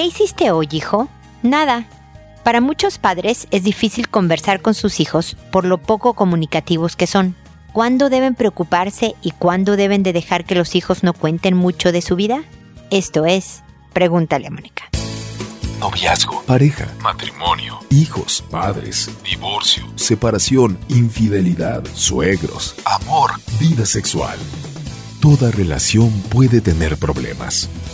¿Qué hiciste hoy, hijo? Nada. Para muchos padres es difícil conversar con sus hijos por lo poco comunicativos que son. ¿Cuándo deben preocuparse y cuándo deben de dejar que los hijos no cuenten mucho de su vida? Esto es, pregúntale a Mónica. Noviazgo, pareja, matrimonio, hijos, padres, divorcio, separación, infidelidad, suegros, amor, vida sexual. Toda relación puede tener problemas,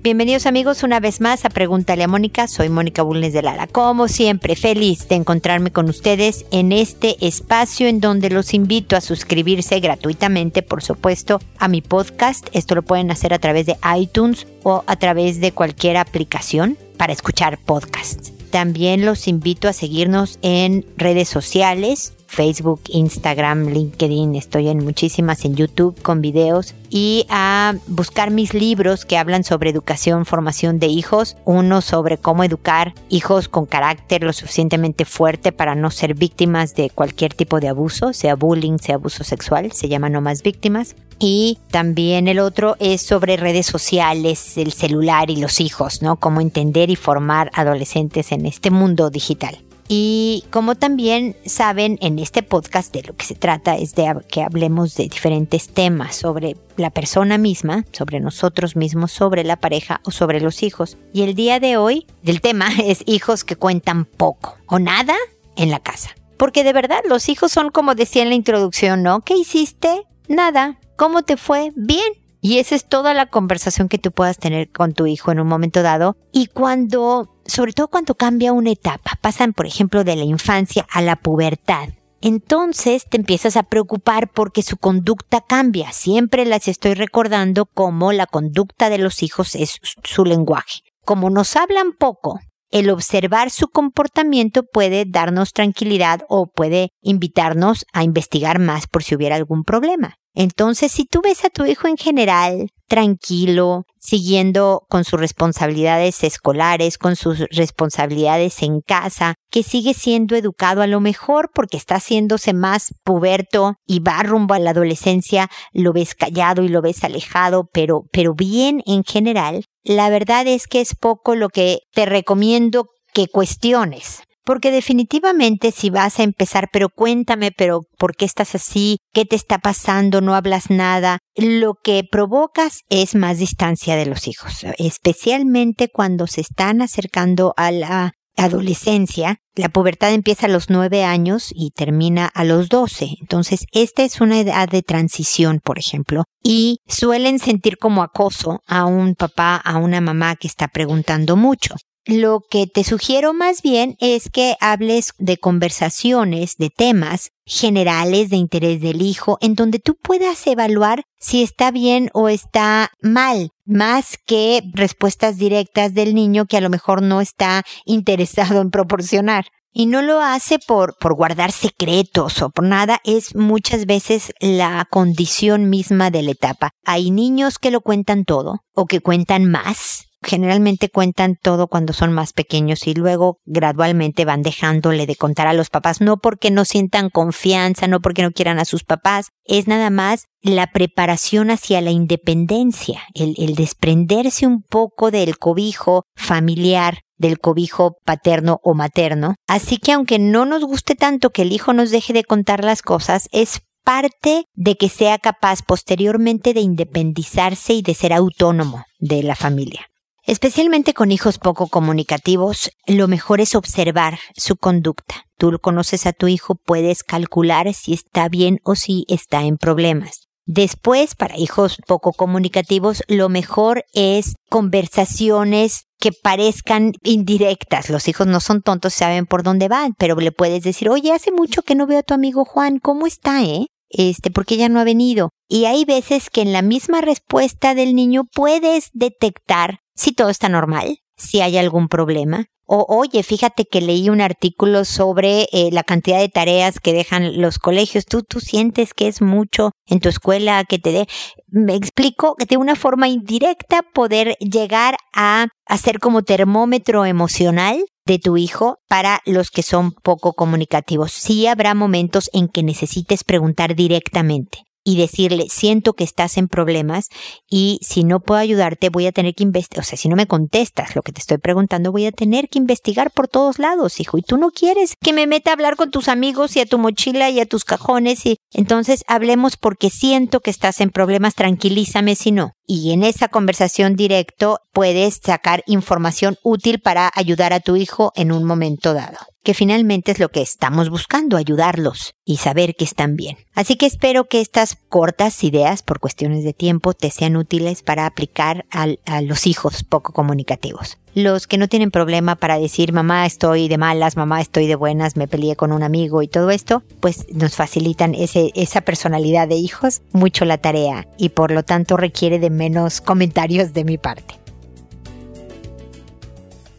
Bienvenidos amigos una vez más a Pregúntale a Mónica. Soy Mónica Bulnes de Lara. Como siempre, feliz de encontrarme con ustedes en este espacio en donde los invito a suscribirse gratuitamente, por supuesto, a mi podcast. Esto lo pueden hacer a través de iTunes o a través de cualquier aplicación para escuchar podcasts. También los invito a seguirnos en redes sociales. Facebook, Instagram, LinkedIn, estoy en muchísimas en YouTube con videos y a buscar mis libros que hablan sobre educación, formación de hijos, uno sobre cómo educar hijos con carácter lo suficientemente fuerte para no ser víctimas de cualquier tipo de abuso, sea bullying, sea abuso sexual, se llama No más víctimas. Y también el otro es sobre redes sociales, el celular y los hijos, ¿no? Cómo entender y formar adolescentes en este mundo digital. Y como también saben, en este podcast de lo que se trata es de que hablemos de diferentes temas sobre la persona misma, sobre nosotros mismos, sobre la pareja o sobre los hijos. Y el día de hoy, el tema es hijos que cuentan poco o nada en la casa. Porque de verdad los hijos son como decía en la introducción, ¿no? ¿Qué hiciste? Nada. ¿Cómo te fue? Bien. Y esa es toda la conversación que tú puedas tener con tu hijo en un momento dado. Y cuando, sobre todo cuando cambia una etapa, pasan por ejemplo de la infancia a la pubertad. Entonces te empiezas a preocupar porque su conducta cambia. Siempre las estoy recordando como la conducta de los hijos es su lenguaje. Como nos hablan poco, el observar su comportamiento puede darnos tranquilidad o puede invitarnos a investigar más por si hubiera algún problema. Entonces, si tú ves a tu hijo en general tranquilo, siguiendo con sus responsabilidades escolares, con sus responsabilidades en casa, que sigue siendo educado a lo mejor porque está haciéndose más puberto y va rumbo a la adolescencia, lo ves callado y lo ves alejado, pero, pero bien en general, la verdad es que es poco lo que te recomiendo que cuestiones. Porque definitivamente si vas a empezar, pero cuéntame, pero ¿por qué estás así? ¿Qué te está pasando? No hablas nada. Lo que provocas es más distancia de los hijos, especialmente cuando se están acercando a la adolescencia. La pubertad empieza a los nueve años y termina a los doce. Entonces, esta es una edad de transición, por ejemplo, y suelen sentir como acoso a un papá, a una mamá que está preguntando mucho lo que te sugiero más bien es que hables de conversaciones, de temas generales de interés del hijo, en donde tú puedas evaluar si está bien o está mal, más que respuestas directas del niño que a lo mejor no está interesado en proporcionar. Y no lo hace por, por guardar secretos o por nada, es muchas veces la condición misma de la etapa. Hay niños que lo cuentan todo o que cuentan más generalmente cuentan todo cuando son más pequeños y luego gradualmente van dejándole de contar a los papás, no porque no sientan confianza, no porque no quieran a sus papás, es nada más la preparación hacia la independencia, el, desprenderse un poco del cobijo familiar del cobijo paterno o materno. Así que aunque no nos guste tanto que el hijo nos deje de contar las cosas, es parte de que sea capaz posteriormente de independizarse y de ser autónomo de la familia. Especialmente con hijos poco comunicativos, lo mejor es observar su conducta. Tú conoces a tu hijo, puedes calcular si está bien o si está en problemas. Después, para hijos poco comunicativos, lo mejor es conversaciones que parezcan indirectas. Los hijos no son tontos, saben por dónde van, pero le puedes decir, oye, hace mucho que no veo a tu amigo Juan, ¿cómo está, eh? Este, porque ya no ha venido. Y hay veces que en la misma respuesta del niño puedes detectar si todo está normal, si hay algún problema. O oye, fíjate que leí un artículo sobre eh, la cantidad de tareas que dejan los colegios. Tú, tú sientes que es mucho en tu escuela que te dé. Me explico de una forma indirecta poder llegar a hacer como termómetro emocional de tu hijo para los que son poco comunicativos. Sí habrá momentos en que necesites preguntar directamente y decirle, siento que estás en problemas y si no puedo ayudarte voy a tener que investigar, o sea, si no me contestas lo que te estoy preguntando, voy a tener que investigar por todos lados, hijo, y tú no quieres que me meta a hablar con tus amigos y a tu mochila y a tus cajones y entonces hablemos porque siento que estás en problemas, tranquilízame si no. Y en esa conversación directo puedes sacar información útil para ayudar a tu hijo en un momento dado que finalmente es lo que estamos buscando, ayudarlos y saber que están bien. Así que espero que estas cortas ideas, por cuestiones de tiempo, te sean útiles para aplicar a los hijos poco comunicativos. Los que no tienen problema para decir mamá estoy de malas, mamá estoy de buenas, me peleé con un amigo y todo esto, pues nos facilitan esa personalidad de hijos mucho la tarea y por lo tanto requiere de menos comentarios de mi parte.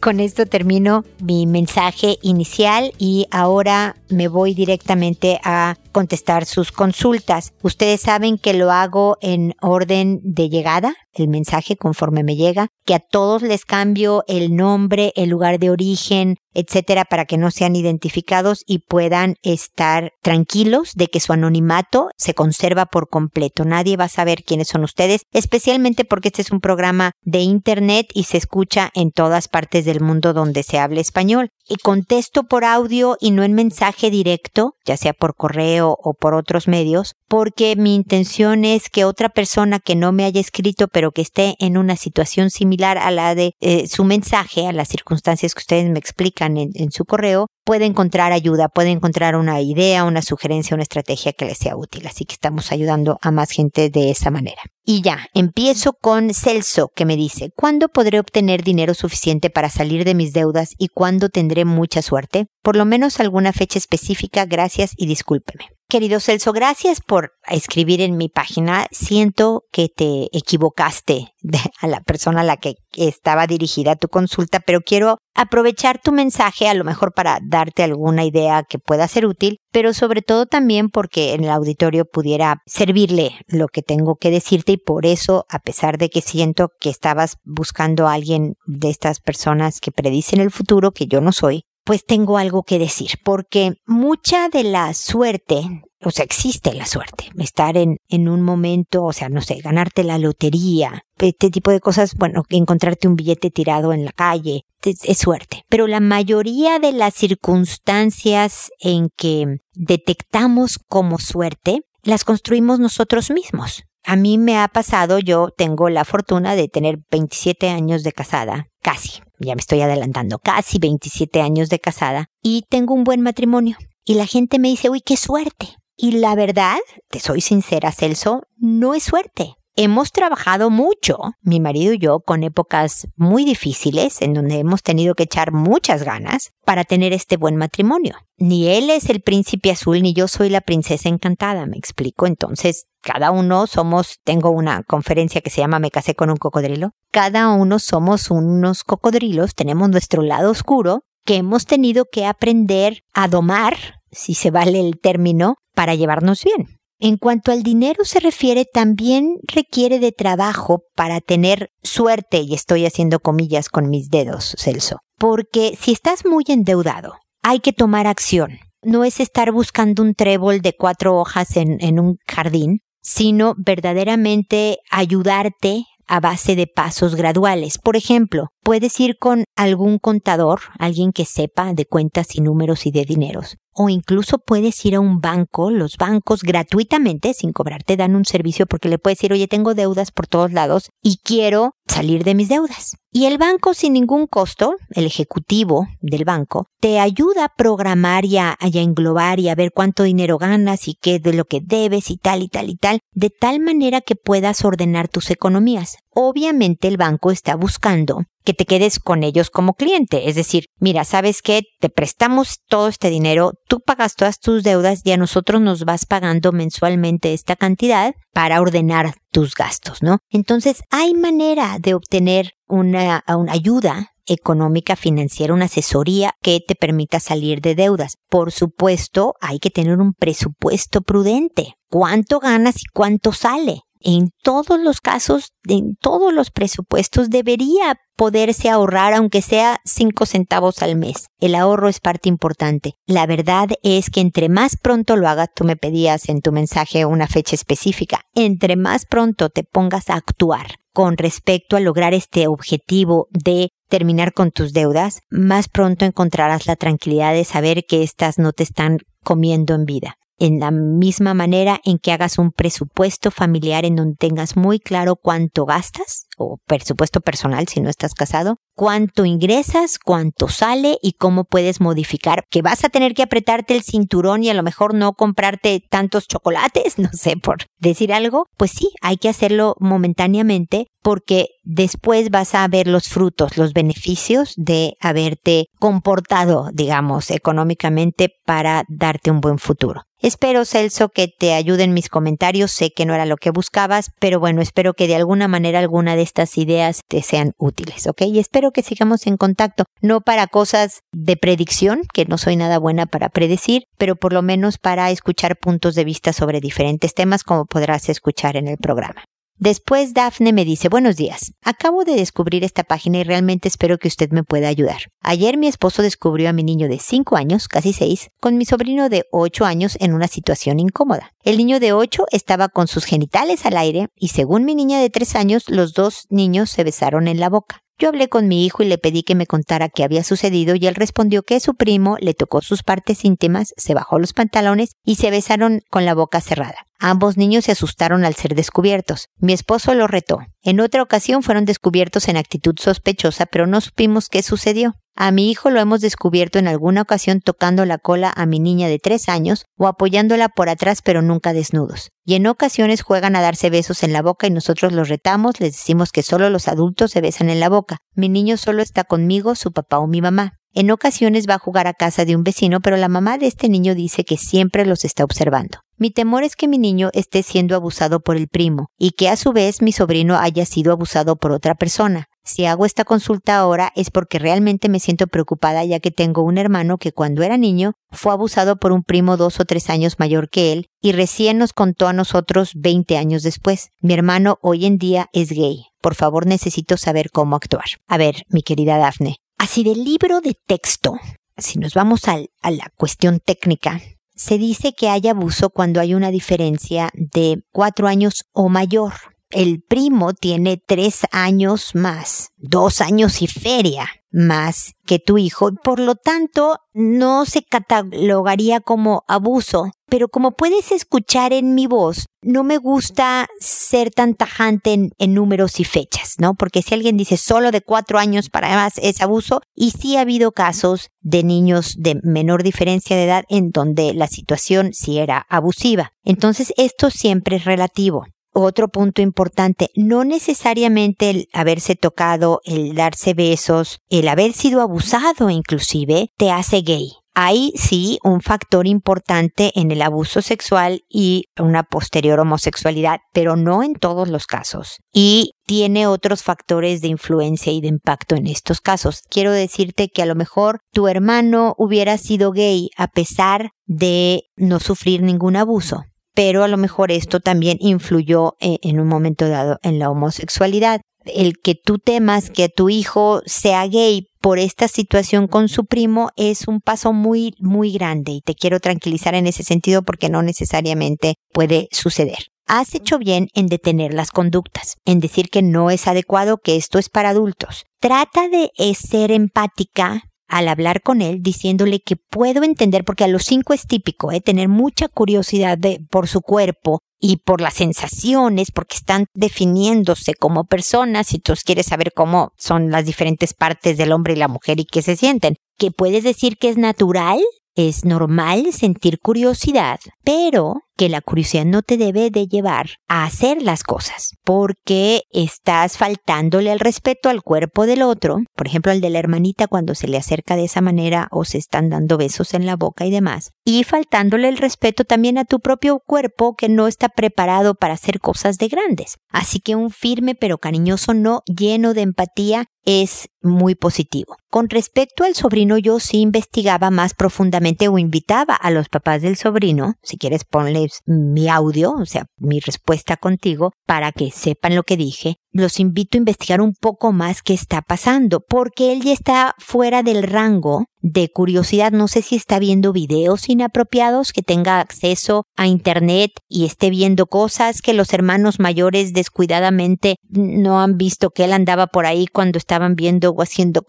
Con esto termino mi mensaje inicial y ahora me voy directamente a contestar sus consultas. Ustedes saben que lo hago en orden de llegada, el mensaje conforme me llega, que a todos les cambio el nombre, el lugar de origen, etcétera, para que no sean identificados y puedan estar tranquilos de que su anonimato se conserva por completo. Nadie va a saber quiénes son ustedes, especialmente porque este es un programa de internet y se escucha en todas partes del mundo donde se hable español y contesto por audio y no en mensaje directo, ya sea por correo o por otros medios, porque mi intención es que otra persona que no me haya escrito pero que esté en una situación similar a la de eh, su mensaje, a las circunstancias que ustedes me explican en, su correo, puede encontrar ayuda, puede encontrar una idea, una sugerencia, una estrategia que le sea útil. Así que estamos ayudando a más gente de esa manera. Y ya, empiezo con Celso, que me dice, ¿cuándo podré obtener dinero suficiente para salir de mis deudas y cuándo tendré mucha suerte? Por lo menos alguna fecha específica, gracias y discúlpeme. Querido Celso, gracias por escribir en mi página. Siento que te equivocaste a la persona a la que estaba dirigida tu consulta, pero quiero aprovechar tu mensaje a lo mejor para darte alguna idea que pueda ser útil, pero sobre todo también porque en el auditorio pudiera servirle lo que tengo que decirte y por eso, a pesar de que siento que estabas buscando a alguien de estas personas que predicen el futuro, que yo no soy, pues tengo algo que decir, porque mucha de la suerte, o sea, existe la suerte, estar en, en un momento, o sea, no sé, ganarte la lotería, este tipo de cosas, bueno, encontrarte un billete tirado en la calle, es, es suerte. Pero la mayoría de las circunstancias en que detectamos como suerte, las construimos nosotros mismos. A mí me ha pasado, yo tengo la fortuna de tener 27 años de casada, casi, ya me estoy adelantando, casi 27 años de casada, y tengo un buen matrimonio. Y la gente me dice, uy, qué suerte. Y la verdad, te soy sincera, Celso, no es suerte. Hemos trabajado mucho, mi marido y yo, con épocas muy difíciles, en donde hemos tenido que echar muchas ganas para tener este buen matrimonio. Ni él es el príncipe azul, ni yo soy la princesa encantada, me explico. Entonces, cada uno somos, tengo una conferencia que se llama Me casé con un cocodrilo. Cada uno somos unos cocodrilos, tenemos nuestro lado oscuro que hemos tenido que aprender a domar, si se vale el término, para llevarnos bien. En cuanto al dinero se refiere, también requiere de trabajo para tener suerte, y estoy haciendo comillas con mis dedos, Celso, porque si estás muy endeudado, hay que tomar acción. No es estar buscando un trébol de cuatro hojas en, un jardín, sino verdaderamente ayudarte a base de pasos graduales. Por ejemplo, puedes ir con algún contador, alguien que sepa de cuentas y números y de dineros. O incluso puedes ir a un banco, los bancos gratuitamente, sin cobrarte, dan un servicio porque le puedes decir, oye, tengo deudas por todos lados y quiero salir de mis deudas. Y el banco sin ningún costo, el ejecutivo del banco, te ayuda a programar y a, englobar y a ver cuánto dinero ganas y qué de lo que debes y tal y tal y tal, de tal manera que puedas ordenar tus economías. Obviamente el banco está buscando que te quedes con ellos como cliente. Es decir, mira, ¿sabes qué? Te prestamos todo este dinero, tú pagas todas tus deudas y a nosotros nos vas pagando mensualmente esta cantidad para ordenar tus gastos, ¿no? Entonces, hay manera de obtener una, una ayuda económica financiera, una asesoría que te permita salir de deudas. Por supuesto, hay que tener un presupuesto prudente. ¿Cuánto ganas y cuánto sale? En todos los casos, en todos los presupuestos debería poderse ahorrar aunque sea cinco centavos al mes. El ahorro es parte importante. La verdad es que entre más pronto lo hagas, tú me pedías en tu mensaje una fecha específica, entre más pronto te pongas a actuar con respecto a lograr este objetivo de terminar con tus deudas, más pronto encontrarás la tranquilidad de saber que éstas no te están comiendo en vida en la misma manera en que hagas un presupuesto familiar en donde tengas muy claro cuánto gastas, o presupuesto personal si no estás casado, cuánto ingresas, cuánto sale y cómo puedes modificar, que vas a tener que apretarte el cinturón y a lo mejor no comprarte tantos chocolates, no sé, por decir algo, pues sí, hay que hacerlo momentáneamente porque después vas a ver los frutos, los beneficios de haberte comportado, digamos, económicamente para darte un buen futuro. Espero, Celso, que te ayuden mis comentarios. Sé que no era lo que buscabas, pero bueno, espero que de alguna manera alguna de estas ideas te sean útiles, ¿ok? Y espero que sigamos en contacto, no para cosas de predicción, que no soy nada buena para predecir, pero por lo menos para escuchar puntos de vista sobre diferentes temas, como podrás escuchar en el programa. Después Dafne me dice, buenos días, acabo de descubrir esta página y realmente espero que usted me pueda ayudar. Ayer mi esposo descubrió a mi niño de 5 años, casi 6, con mi sobrino de 8 años en una situación incómoda. El niño de 8 estaba con sus genitales al aire y según mi niña de 3 años, los dos niños se besaron en la boca. Yo hablé con mi hijo y le pedí que me contara qué había sucedido y él respondió que su primo le tocó sus partes íntimas, se bajó los pantalones y se besaron con la boca cerrada. Ambos niños se asustaron al ser descubiertos. Mi esposo lo retó. En otra ocasión fueron descubiertos en actitud sospechosa, pero no supimos qué sucedió. A mi hijo lo hemos descubierto en alguna ocasión tocando la cola a mi niña de tres años o apoyándola por atrás pero nunca desnudos. Y en ocasiones juegan a darse besos en la boca y nosotros los retamos, les decimos que solo los adultos se besan en la boca. Mi niño solo está conmigo, su papá o mi mamá. En ocasiones va a jugar a casa de un vecino, pero la mamá de este niño dice que siempre los está observando. Mi temor es que mi niño esté siendo abusado por el primo y que a su vez mi sobrino haya sido abusado por otra persona. Si hago esta consulta ahora es porque realmente me siento preocupada ya que tengo un hermano que cuando era niño fue abusado por un primo dos o tres años mayor que él y recién nos contó a nosotros 20 años después. Mi hermano hoy en día es gay. Por favor necesito saber cómo actuar. A ver, mi querida Dafne, así del libro de texto, si nos vamos a la cuestión técnica, se dice que hay abuso cuando hay una diferencia de cuatro años o mayor el primo tiene tres años más, dos años y feria más que tu hijo, por lo tanto no se catalogaría como abuso. Pero como puedes escuchar en mi voz, no me gusta ser tan tajante en, números y fechas, ¿no? Porque si alguien dice solo de cuatro años para más es abuso, y sí ha habido casos de niños de menor diferencia de edad en donde la situación sí era abusiva. Entonces esto siempre es relativo otro punto importante, no necesariamente el haberse tocado, el darse besos, el haber sido abusado inclusive, te hace gay. Hay sí un factor importante en el abuso sexual y una posterior homosexualidad, pero no en todos los casos. Y tiene otros factores de influencia y de impacto en estos casos. Quiero decirte que a lo mejor tu hermano hubiera sido gay a pesar de no sufrir ningún abuso pero a lo mejor esto también influyó eh, en un momento dado en la homosexualidad. El que tú temas que tu hijo sea gay por esta situación con su primo es un paso muy, muy grande y te quiero tranquilizar en ese sentido porque no necesariamente puede suceder. Has hecho bien en detener las conductas, en decir que no es adecuado, que esto es para adultos. Trata de ser empática al hablar con él diciéndole que puedo entender, porque a los cinco es típico, ¿eh? tener mucha curiosidad de, por su cuerpo y por las sensaciones, porque están definiéndose como personas y tú quieres saber cómo son las diferentes partes del hombre y la mujer y qué se sienten. Que puedes decir que es natural, es normal sentir curiosidad, pero que la curiosidad no te debe de llevar a hacer las cosas, porque estás faltándole el respeto al cuerpo del otro, por ejemplo al de la hermanita cuando se le acerca de esa manera o se están dando besos en la boca y demás, y faltándole el respeto también a tu propio cuerpo que no está preparado para hacer cosas de grandes. Así que un firme pero cariñoso no lleno de empatía es muy positivo. Con respecto al sobrino, yo sí investigaba más profundamente o invitaba a los papás del sobrino, si quieres ponles mi audio, o sea, mi respuesta contigo, para que sepan lo que dije. Los invito a investigar un poco más qué está pasando, porque él ya está fuera del rango de curiosidad. No sé si está viendo videos inapropiados, que tenga acceso a Internet y esté viendo cosas que los hermanos mayores descuidadamente no han visto que él andaba por ahí cuando estaban viendo o haciendo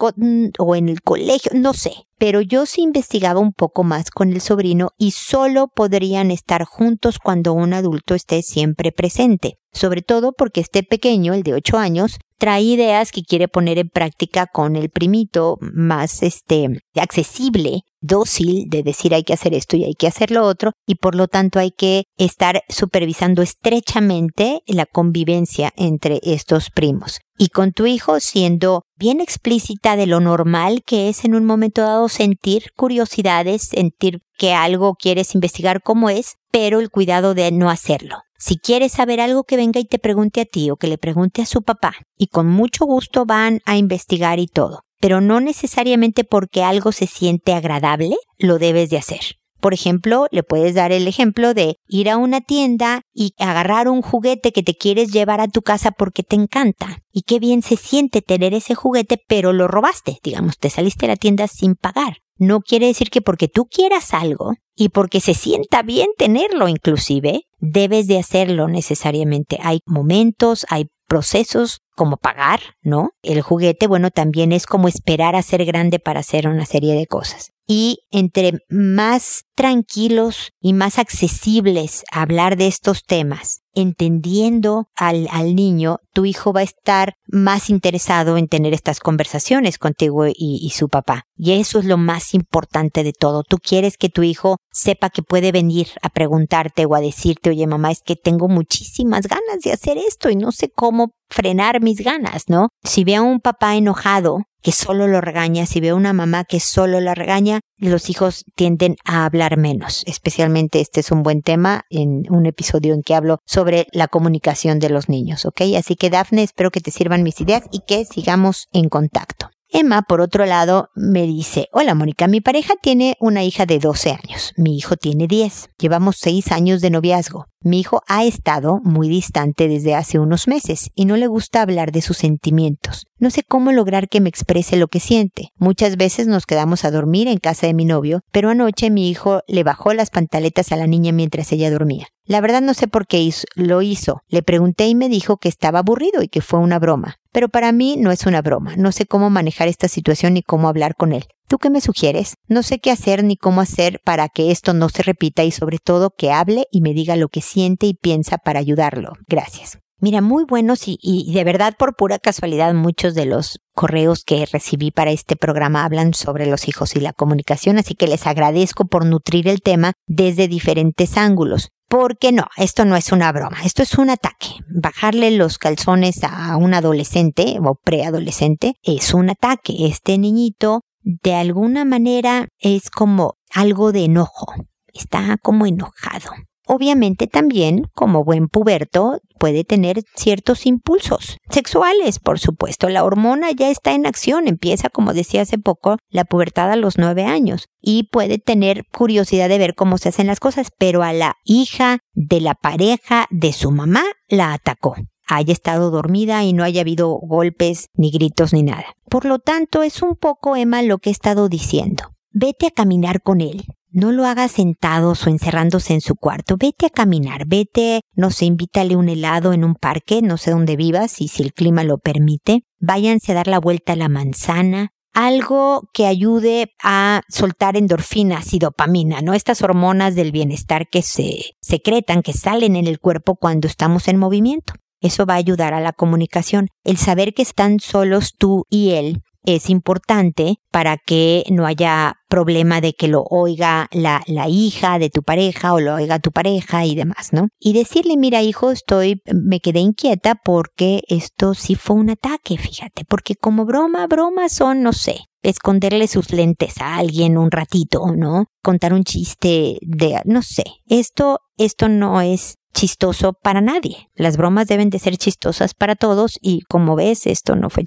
o en el colegio, no sé. Pero yo sí investigaba un poco más con el sobrino y solo podrían estar juntos cuando un adulto esté siempre presente. Sobre todo porque este pequeño, el de 8 años, trae ideas que quiere poner en práctica con el primito más este accesible, dócil de decir hay que hacer esto y hay que hacer lo otro y por lo tanto hay que estar supervisando estrechamente la convivencia entre estos primos. Y con tu hijo siendo bien explícita de lo normal que es en un momento dado sentir curiosidades, sentir que algo quieres investigar cómo es, pero el cuidado de no hacerlo. Si quieres saber algo que venga y te pregunte a ti o que le pregunte a su papá, y con mucho gusto van a investigar y todo, pero no necesariamente porque algo se siente agradable, lo debes de hacer. Por ejemplo, le puedes dar el ejemplo de ir a una tienda y agarrar un juguete que te quieres llevar a tu casa porque te encanta. Y qué bien se siente tener ese juguete, pero lo robaste. Digamos, te saliste de la tienda sin pagar. No quiere decir que porque tú quieras algo y porque se sienta bien tenerlo inclusive, debes de hacerlo necesariamente. Hay momentos, hay procesos como pagar, ¿no? El juguete, bueno, también es como esperar a ser grande para hacer una serie de cosas y entre más tranquilos y más accesibles a hablar de estos temas, entendiendo al, niño, tu hijo va a estar más interesado en tener estas conversaciones contigo y, y, su papá. Y eso es lo más importante de todo. Tú quieres que tu hijo sepa que puede venir a preguntarte o a decirte, oye mamá, es que tengo muchísimas ganas de hacer esto y no sé cómo frenar mis ganas, ¿no? Si ve a un papá enojado, que solo lo regaña, si ve a una mamá que solo la regaña, los hijos tienden a hablar menos. Especialmente este es un buen tema en un episodio en que hablo sobre la comunicación de los niños, ¿ok? Así que Dafne, espero que te sirvan mis ideas y que sigamos en contacto. Emma, por otro lado, me dice, hola Mónica, mi pareja tiene una hija de 12 años, mi hijo tiene 10, llevamos 6 años de noviazgo. Mi hijo ha estado muy distante desde hace unos meses y no le gusta hablar de sus sentimientos. No sé cómo lograr que me exprese lo que siente. Muchas veces nos quedamos a dormir en casa de mi novio, pero anoche mi hijo le bajó las pantaletas a la niña mientras ella dormía. La verdad no sé por qué lo hizo. Le pregunté y me dijo que estaba aburrido y que fue una broma. Pero para mí no es una broma. No sé cómo manejar esta situación ni cómo hablar con él. ¿Tú qué me sugieres? No sé qué hacer ni cómo hacer para que esto no se repita y sobre todo que hable y me diga lo que siente y piensa para ayudarlo. Gracias. Mira, muy buenos y, y, de verdad por pura casualidad muchos de los correos que recibí para este programa hablan sobre los hijos y la comunicación, así que les agradezco por nutrir el tema desde diferentes ángulos. Porque no, esto no es una broma, esto es un ataque. Bajarle los calzones a un adolescente o preadolescente es un ataque. Este niñito de alguna manera es como algo de enojo, está como enojado. Obviamente también, como buen puberto, puede tener ciertos impulsos sexuales, por supuesto. La hormona ya está en acción, empieza, como decía hace poco, la pubertad a los nueve años y puede tener curiosidad de ver cómo se hacen las cosas, pero a la hija de la pareja de su mamá la atacó haya estado dormida y no haya habido golpes, ni gritos, ni nada. Por lo tanto, es un poco, Emma, lo que he estado diciendo. Vete a caminar con él. No lo hagas sentados o encerrándose en su cuarto. Vete a caminar, vete, no sé, invítale un helado en un parque, no sé dónde vivas y si el clima lo permite. Váyanse a dar la vuelta a la manzana, algo que ayude a soltar endorfinas y dopamina, ¿no? Estas hormonas del bienestar que se secretan, que salen en el cuerpo cuando estamos en movimiento. Eso va a ayudar a la comunicación. El saber que están solos tú y él es importante para que no haya problema de que lo oiga la, la hija de tu pareja o lo oiga tu pareja y demás, ¿no? Y decirle, mira hijo, estoy, me quedé inquieta porque esto sí fue un ataque, fíjate, porque como broma, broma son, no sé, esconderle sus lentes a alguien un ratito, ¿no? Contar un chiste de, no sé, esto, esto no es chistoso para nadie. Las bromas deben de ser chistosas para todos y como ves, esto no fue.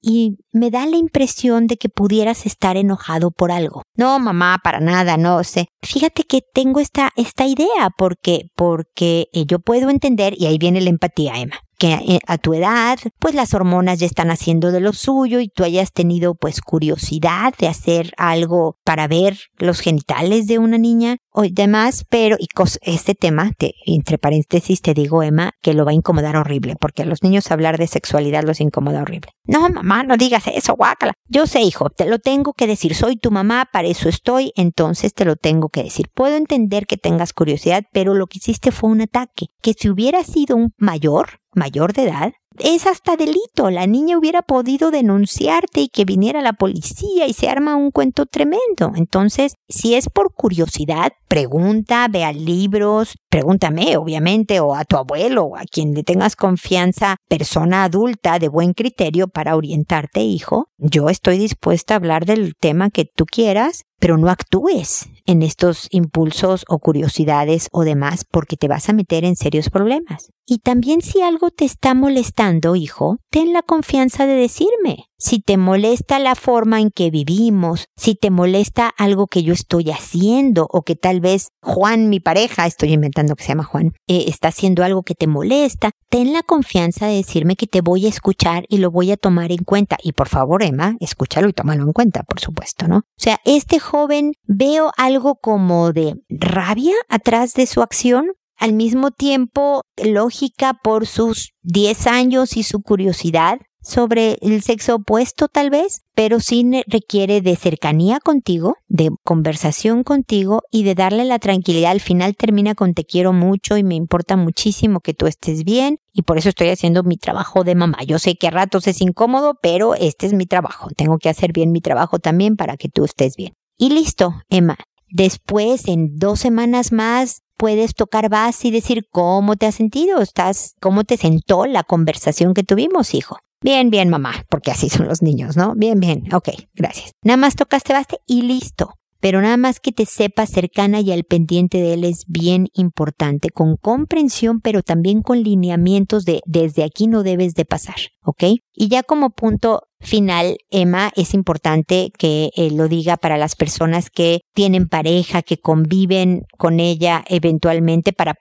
Y me da la impresión de que pudieras estar enojado por algo. No, mamá, para nada, no sé. Fíjate que tengo esta, esta idea porque, porque eh, yo puedo entender, y ahí viene la empatía, Emma que eh, a tu edad, pues las hormonas ya están haciendo de lo suyo y tú hayas tenido pues curiosidad de hacer algo para ver los genitales de una niña o demás, pero y este tema, te, entre paréntesis te digo Emma, que lo va a incomodar horrible, porque a los niños hablar de sexualidad los incomoda horrible. No, mamá, no digas eso, guácala. Yo sé, hijo, te lo tengo que decir, soy tu mamá, para eso estoy, entonces te lo tengo que decir. Puedo entender que tengas curiosidad, pero lo que hiciste fue un ataque, que si hubiera sido un mayor, mayor de edad, es hasta delito. La niña hubiera podido denunciarte y que viniera la policía y se arma un cuento tremendo. Entonces, si es por curiosidad, pregunta, vea libros, pregúntame, obviamente, o a tu abuelo o a quien le tengas confianza, persona adulta de buen criterio para orientarte, hijo. Yo estoy dispuesta a hablar del tema que tú quieras, pero no actúes en estos impulsos o curiosidades o demás porque te vas a meter en serios problemas. Y también si algo te está molestando, hijo, ten la confianza de decirme. Si te molesta la forma en que vivimos, si te molesta algo que yo estoy haciendo o que tal vez Juan, mi pareja, estoy inventando que se llama Juan, eh, está haciendo algo que te molesta, ten la confianza de decirme que te voy a escuchar y lo voy a tomar en cuenta. Y por favor, Emma, escúchalo y tómalo en cuenta, por supuesto, ¿no? O sea, este joven veo algo como de rabia atrás de su acción, al mismo tiempo lógica por sus 10 años y su curiosidad, sobre el sexo opuesto tal vez, pero sí requiere de cercanía contigo, de conversación contigo y de darle la tranquilidad. Al final termina con te quiero mucho y me importa muchísimo que tú estés bien y por eso estoy haciendo mi trabajo de mamá. Yo sé que a ratos es incómodo, pero este es mi trabajo. Tengo que hacer bien mi trabajo también para que tú estés bien. Y listo, Emma. Después, en dos semanas más, puedes tocar base y decir cómo te has sentido, estás, cómo te sentó la conversación que tuvimos, hijo. Bien, bien, mamá, porque así son los niños, ¿no? Bien, bien, ok, gracias. Nada más tocaste baste y listo. Pero nada más que te sepas cercana y al pendiente de él es bien importante, con comprensión, pero también con lineamientos de desde aquí no debes de pasar, ¿ok? Y ya como punto final, Emma, es importante que eh, lo diga para las personas que tienen pareja, que conviven con ella eventualmente, para,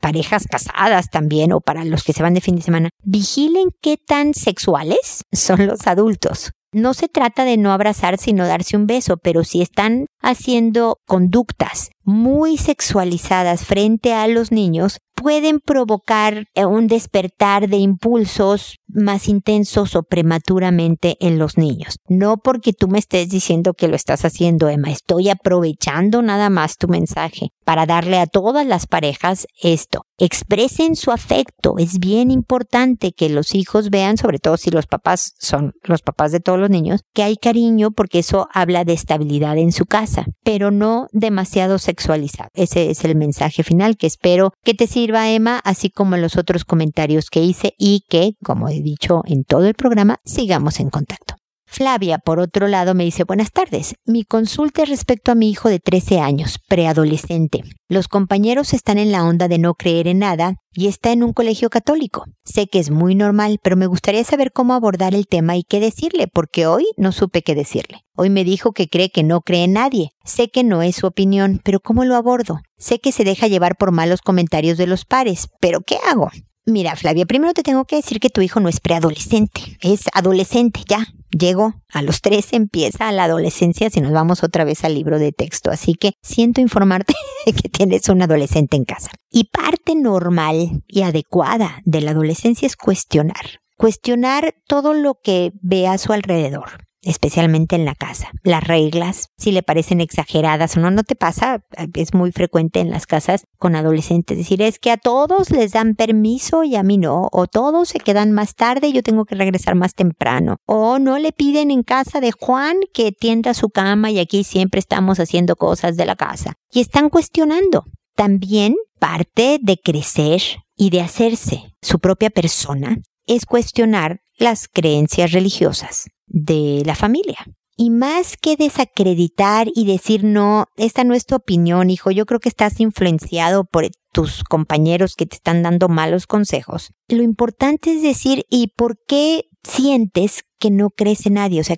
parejas casadas también o para los que se van de fin de semana. Vigilen qué tan sexuales son los adultos. No se trata de no abrazar sino darse un beso, pero si están haciendo conductas muy sexualizadas frente a los niños, pueden provocar eh, un despertar de impulsos más intensos o prematuramente en los niños. No porque tú me estés diciendo que lo estás haciendo, Emma, estoy aprovechando nada más tu mensaje para darle a todas las parejas esto. Expresen su afecto. Es bien importante que los hijos vean, sobre todo si los papás son los papás de todos los niños, que hay cariño porque eso habla de estabilidad en su casa, pero no demasiado sexualizado. Ese es el mensaje final que espero que te sirva, Emma, así como los otros comentarios que hice y que, como he dicho en todo el programa, sigamos en contacto. Flavia, por otro lado, me dice, buenas tardes. Mi consulta es respecto a mi hijo de 13 años, preadolescente. Los compañeros están en la onda de no creer en nada y está en un colegio católico. Sé que es muy normal, pero me gustaría saber cómo abordar el tema y qué decirle, porque hoy no supe qué decirle. Hoy me dijo que cree que no cree en nadie. Sé que no es su opinión, pero ¿cómo lo abordo? Sé que se deja llevar por malos comentarios de los pares, pero ¿qué hago? Mira, Flavia, primero te tengo que decir que tu hijo no es preadolescente, es adolescente ya. Llegó a los tres, empieza la adolescencia si nos vamos otra vez al libro de texto. Así que siento informarte que tienes un adolescente en casa. Y parte normal y adecuada de la adolescencia es cuestionar. Cuestionar todo lo que ve a su alrededor especialmente en la casa. Las reglas, si le parecen exageradas o no, no te pasa, es muy frecuente en las casas con adolescentes decir es que a todos les dan permiso y a mí no, o todos se quedan más tarde y yo tengo que regresar más temprano, o no le piden en casa de Juan que tienda su cama y aquí siempre estamos haciendo cosas de la casa. Y están cuestionando. También parte de crecer y de hacerse su propia persona es cuestionar las creencias religiosas de la familia. Y más que desacreditar y decir, no, esta no es tu opinión, hijo, yo creo que estás influenciado por tus compañeros que te están dando malos consejos. Lo importante es decir, ¿y por qué sientes que no crees en nadie? O sea,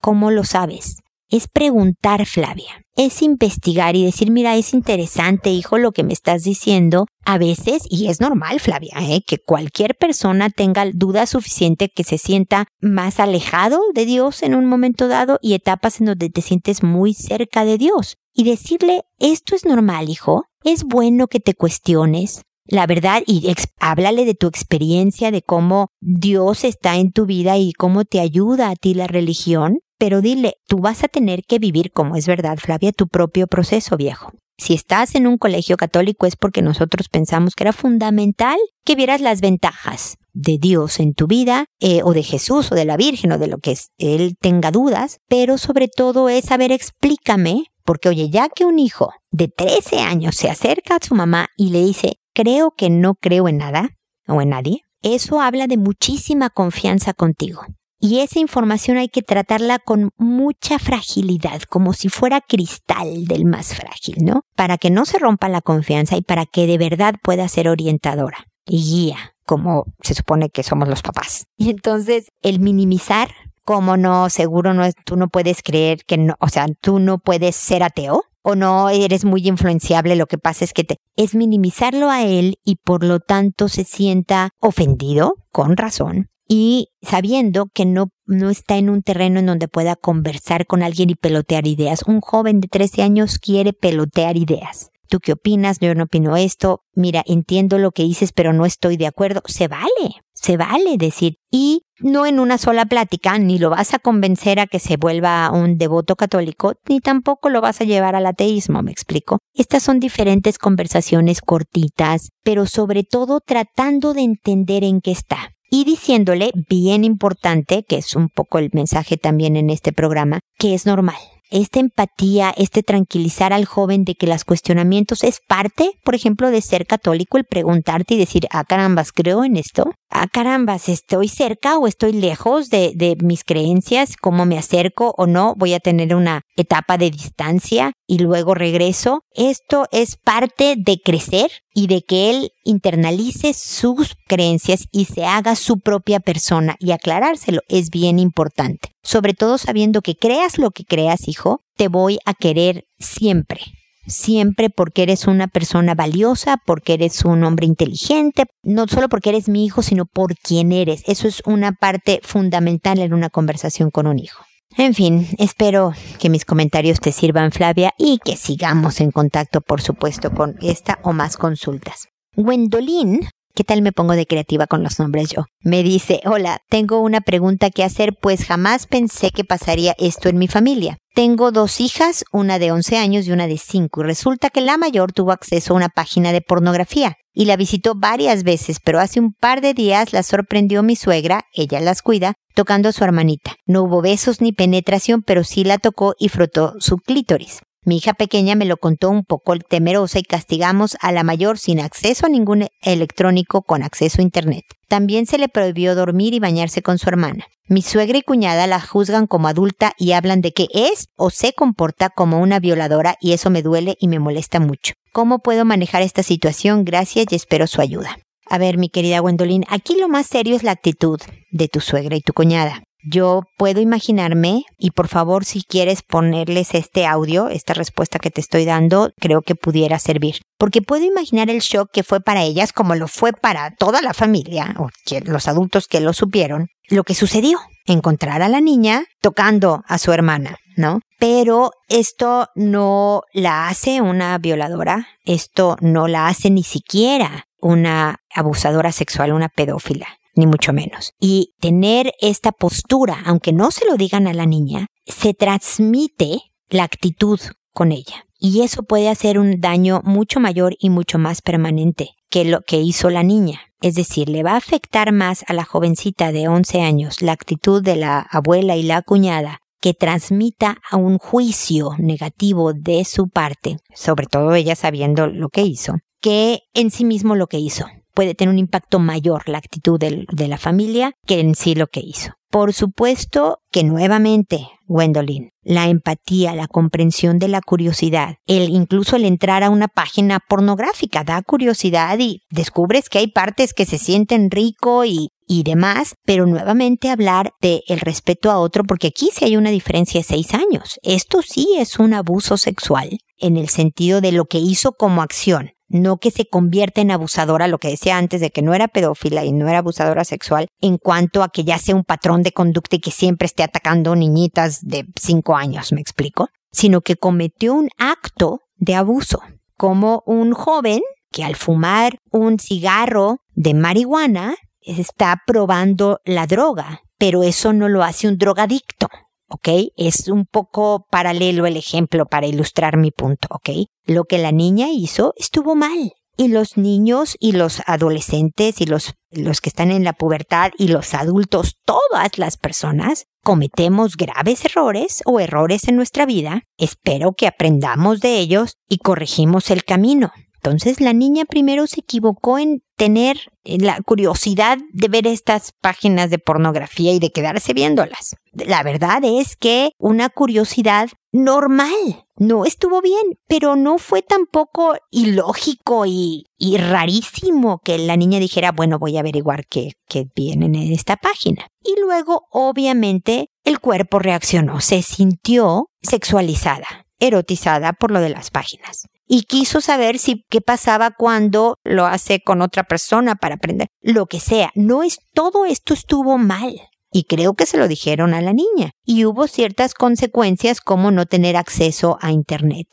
cómo lo sabes? Es preguntar, Flavia. Es investigar y decir, mira, es interesante, hijo, lo que me estás diciendo. A veces, y es normal, Flavia, ¿eh? que cualquier persona tenga duda suficiente que se sienta más alejado de Dios en un momento dado y etapas en donde te sientes muy cerca de Dios. Y decirle, esto es normal, hijo. Es bueno que te cuestiones la verdad y háblale de tu experiencia, de cómo Dios está en tu vida y cómo te ayuda a ti la religión pero dile, tú vas a tener que vivir, como es verdad, Flavia, tu propio proceso viejo. Si estás en un colegio católico es porque nosotros pensamos que era fundamental que vieras las ventajas de Dios en tu vida, eh, o de Jesús, o de la Virgen, o de lo que Él tenga dudas, pero sobre todo es, saber explícame, porque oye, ya que un hijo de 13 años se acerca a su mamá y le dice, creo que no creo en nada, o en nadie, eso habla de muchísima confianza contigo. Y esa información hay que tratarla con mucha fragilidad, como si fuera cristal del más frágil, ¿no? Para que no se rompa la confianza y para que de verdad pueda ser orientadora y guía, como se supone que somos los papás. Y entonces, el minimizar, como no, seguro no, tú no puedes creer que no, o sea, tú no puedes ser ateo, o no eres muy influenciable, lo que pasa es que te, es minimizarlo a él y por lo tanto se sienta ofendido, con razón, y sabiendo que no, no está en un terreno en donde pueda conversar con alguien y pelotear ideas. Un joven de 13 años quiere pelotear ideas. ¿Tú qué opinas? Yo no opino esto. Mira, entiendo lo que dices, pero no estoy de acuerdo. Se vale, se vale decir. Y no en una sola plática, ni lo vas a convencer a que se vuelva un devoto católico, ni tampoco lo vas a llevar al ateísmo, me explico. Estas son diferentes conversaciones cortitas, pero sobre todo tratando de entender en qué está y diciéndole, bien importante, que es un poco el mensaje también en este programa, que es normal. Esta empatía, este tranquilizar al joven de que los cuestionamientos es parte, por ejemplo, de ser católico, el preguntarte y decir, ah carambas, creo en esto, ah carambas, estoy cerca o estoy lejos de, de mis creencias, cómo me acerco o no, voy a tener una etapa de distancia y luego regreso. Esto es parte de crecer y de que él internalice sus creencias y se haga su propia persona y aclarárselo es bien importante. Sobre todo sabiendo que creas lo que creas, hijo, te voy a querer siempre siempre porque eres una persona valiosa, porque eres un hombre inteligente, no solo porque eres mi hijo, sino por quien eres. Eso es una parte fundamental en una conversación con un hijo. En fin, espero que mis comentarios te sirvan, Flavia, y que sigamos en contacto, por supuesto, con esta o más consultas. Gwendolyn ¿Qué tal me pongo de creativa con los nombres yo? Me dice, hola, tengo una pregunta que hacer, pues jamás pensé que pasaría esto en mi familia. Tengo dos hijas, una de 11 años y una de 5, y resulta que la mayor tuvo acceso a una página de pornografía y la visitó varias veces, pero hace un par de días la sorprendió mi suegra, ella las cuida, tocando a su hermanita. No hubo besos ni penetración, pero sí la tocó y frotó su clítoris. Mi hija pequeña me lo contó un poco temerosa y castigamos a la mayor sin acceso a ningún electrónico con acceso a Internet. También se le prohibió dormir y bañarse con su hermana. Mi suegra y cuñada la juzgan como adulta y hablan de que es o se comporta como una violadora y eso me duele y me molesta mucho. ¿Cómo puedo manejar esta situación? Gracias y espero su ayuda. A ver, mi querida Gwendolyn, aquí lo más serio es la actitud de tu suegra y tu cuñada. Yo puedo imaginarme, y por favor si quieres ponerles este audio, esta respuesta que te estoy dando, creo que pudiera servir. Porque puedo imaginar el shock que fue para ellas como lo fue para toda la familia, o los adultos que lo supieron, lo que sucedió. Encontrar a la niña tocando a su hermana, ¿no? Pero esto no la hace una violadora, esto no la hace ni siquiera una abusadora sexual, una pedófila ni mucho menos. Y tener esta postura, aunque no se lo digan a la niña, se transmite la actitud con ella. Y eso puede hacer un daño mucho mayor y mucho más permanente que lo que hizo la niña. Es decir, le va a afectar más a la jovencita de 11 años la actitud de la abuela y la cuñada que transmita a un juicio negativo de su parte, sobre todo ella sabiendo lo que hizo, que en sí mismo lo que hizo. Puede tener un impacto mayor la actitud de la familia que en sí lo que hizo. Por supuesto que nuevamente, Gwendolyn, la empatía, la comprensión de la curiosidad, el incluso el entrar a una página pornográfica da curiosidad y descubres que hay partes que se sienten rico y, y demás, pero nuevamente hablar de el respeto a otro, porque aquí sí hay una diferencia de seis años. Esto sí es un abuso sexual en el sentido de lo que hizo como acción no que se convierta en abusadora, lo que decía antes de que no era pedófila y no era abusadora sexual, en cuanto a que ya sea un patrón de conducta y que siempre esté atacando niñitas de cinco años, me explico, sino que cometió un acto de abuso, como un joven que al fumar un cigarro de marihuana está probando la droga, pero eso no lo hace un drogadicto. ¿Ok? Es un poco paralelo el ejemplo para ilustrar mi punto, ¿ok? Lo que la niña hizo estuvo mal. Y los niños y los adolescentes y los, los que están en la pubertad y los adultos, todas las personas, cometemos graves errores o errores en nuestra vida. Espero que aprendamos de ellos y corregimos el camino. Entonces la niña primero se equivocó en tener la curiosidad de ver estas páginas de pornografía y de quedarse viéndolas. La verdad es que una curiosidad normal. No estuvo bien, pero no fue tampoco ilógico y, rarísimo que la niña dijera, bueno, voy a averiguar qué, qué vienen en esta página. Y luego, obviamente, el cuerpo reaccionó, se sintió sexualizada, erotizada por lo de las páginas y quiso saber si qué pasaba cuando lo hace con otra persona para aprender lo que sea. No es todo esto estuvo mal. Y creo que se lo dijeron a la niña. Y hubo ciertas consecuencias como no tener acceso a Internet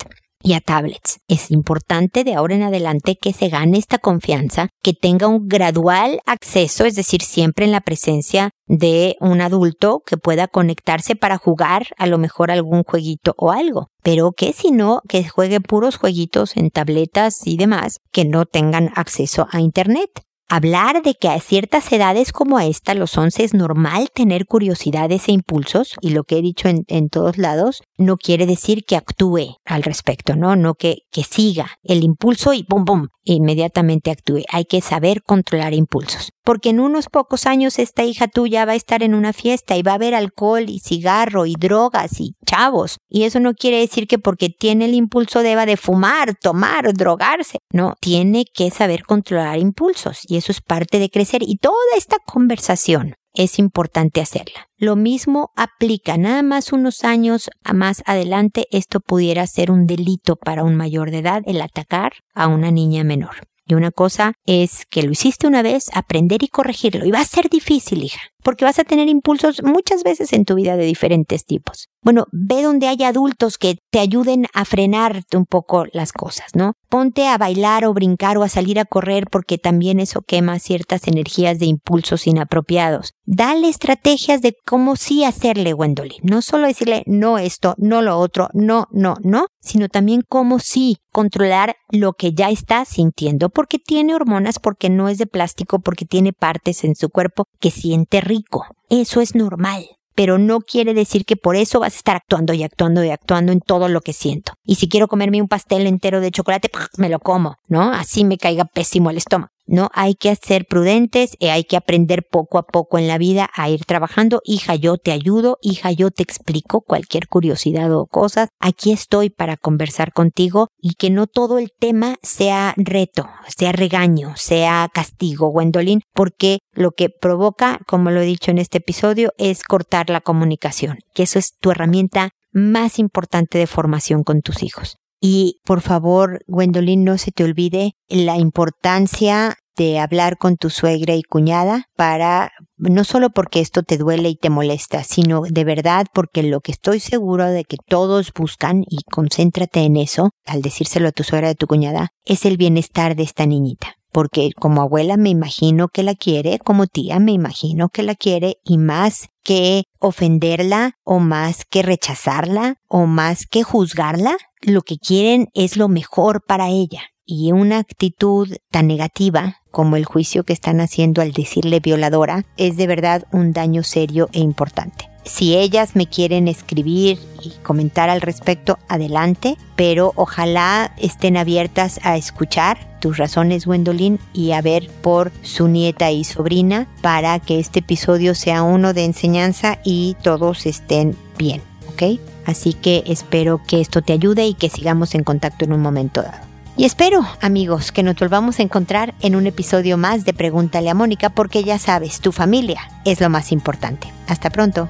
y a tablets. Es importante de ahora en adelante que se gane esta confianza, que tenga un gradual acceso, es decir, siempre en la presencia de un adulto que pueda conectarse para jugar a lo mejor algún jueguito o algo. Pero que si no, que juegue puros jueguitos en tabletas y demás que no tengan acceso a Internet hablar de que a ciertas edades como esta, los 11, es normal tener curiosidades e impulsos, y lo que he dicho en, en, todos lados, no quiere decir que actúe al respecto, ¿no? No que, que siga el impulso y pum, pum, inmediatamente actúe. Hay que saber controlar impulsos. Porque en unos pocos años esta hija tuya va a estar en una fiesta y va a haber alcohol y cigarro y drogas y chavos. Y eso no quiere decir que porque tiene el impulso deba de fumar, tomar, drogarse. No, tiene que saber controlar impulsos y eso es parte de crecer. Y toda esta conversación es importante hacerla. Lo mismo aplica, nada más unos años más adelante esto pudiera ser un delito para un mayor de edad el atacar a una niña menor. Y una cosa es que lo hiciste una vez, aprender y corregirlo. Y va a ser difícil, hija, porque vas a tener impulsos muchas veces en tu vida de diferentes tipos. Bueno, ve donde hay adultos que te ayuden a frenarte un poco las cosas, ¿no? Ponte a bailar o brincar o a salir a correr porque también eso quema ciertas energías de impulsos inapropiados. Dale estrategias de cómo sí hacerle, Wendolin. No solo decirle no esto, no lo otro, no, no, no, sino también cómo sí controlar lo que ya está sintiendo porque tiene hormonas, porque no es de plástico, porque tiene partes en su cuerpo que siente rico. Eso es normal pero no quiere decir que por eso vas a estar actuando y actuando y actuando en todo lo que siento. Y si quiero comerme un pastel entero de chocolate, me lo como, ¿no? Así me caiga pésimo el estómago. No hay que ser prudentes y hay que aprender poco a poco en la vida a ir trabajando. Hija, yo te ayudo, hija, yo te explico cualquier curiosidad o cosas. Aquí estoy para conversar contigo y que no todo el tema sea reto, sea regaño, sea castigo, Gwendolyn, porque lo que provoca, como lo he dicho en este episodio, es cortar la comunicación, que eso es tu herramienta más importante de formación con tus hijos. Y por favor, Gwendolyn, no se te olvide la importancia de hablar con tu suegra y cuñada para, no solo porque esto te duele y te molesta, sino de verdad porque lo que estoy seguro de que todos buscan, y concéntrate en eso, al decírselo a tu suegra y a tu cuñada, es el bienestar de esta niñita porque como abuela me imagino que la quiere, como tía me imagino que la quiere y más que ofenderla o más que rechazarla o más que juzgarla, lo que quieren es lo mejor para ella. Y una actitud tan negativa como el juicio que están haciendo al decirle violadora es de verdad un daño serio e importante. Si ellas me quieren escribir y comentar al respecto, adelante, pero ojalá estén abiertas a escuchar tus razones, Gwendolyn, y a ver por su nieta y sobrina para que este episodio sea uno de enseñanza y todos estén bien, ¿ok? Así que espero que esto te ayude y que sigamos en contacto en un momento dado. Y espero, amigos, que nos volvamos a encontrar en un episodio más de Pregúntale a Mónica porque ya sabes, tu familia es lo más importante. Hasta pronto.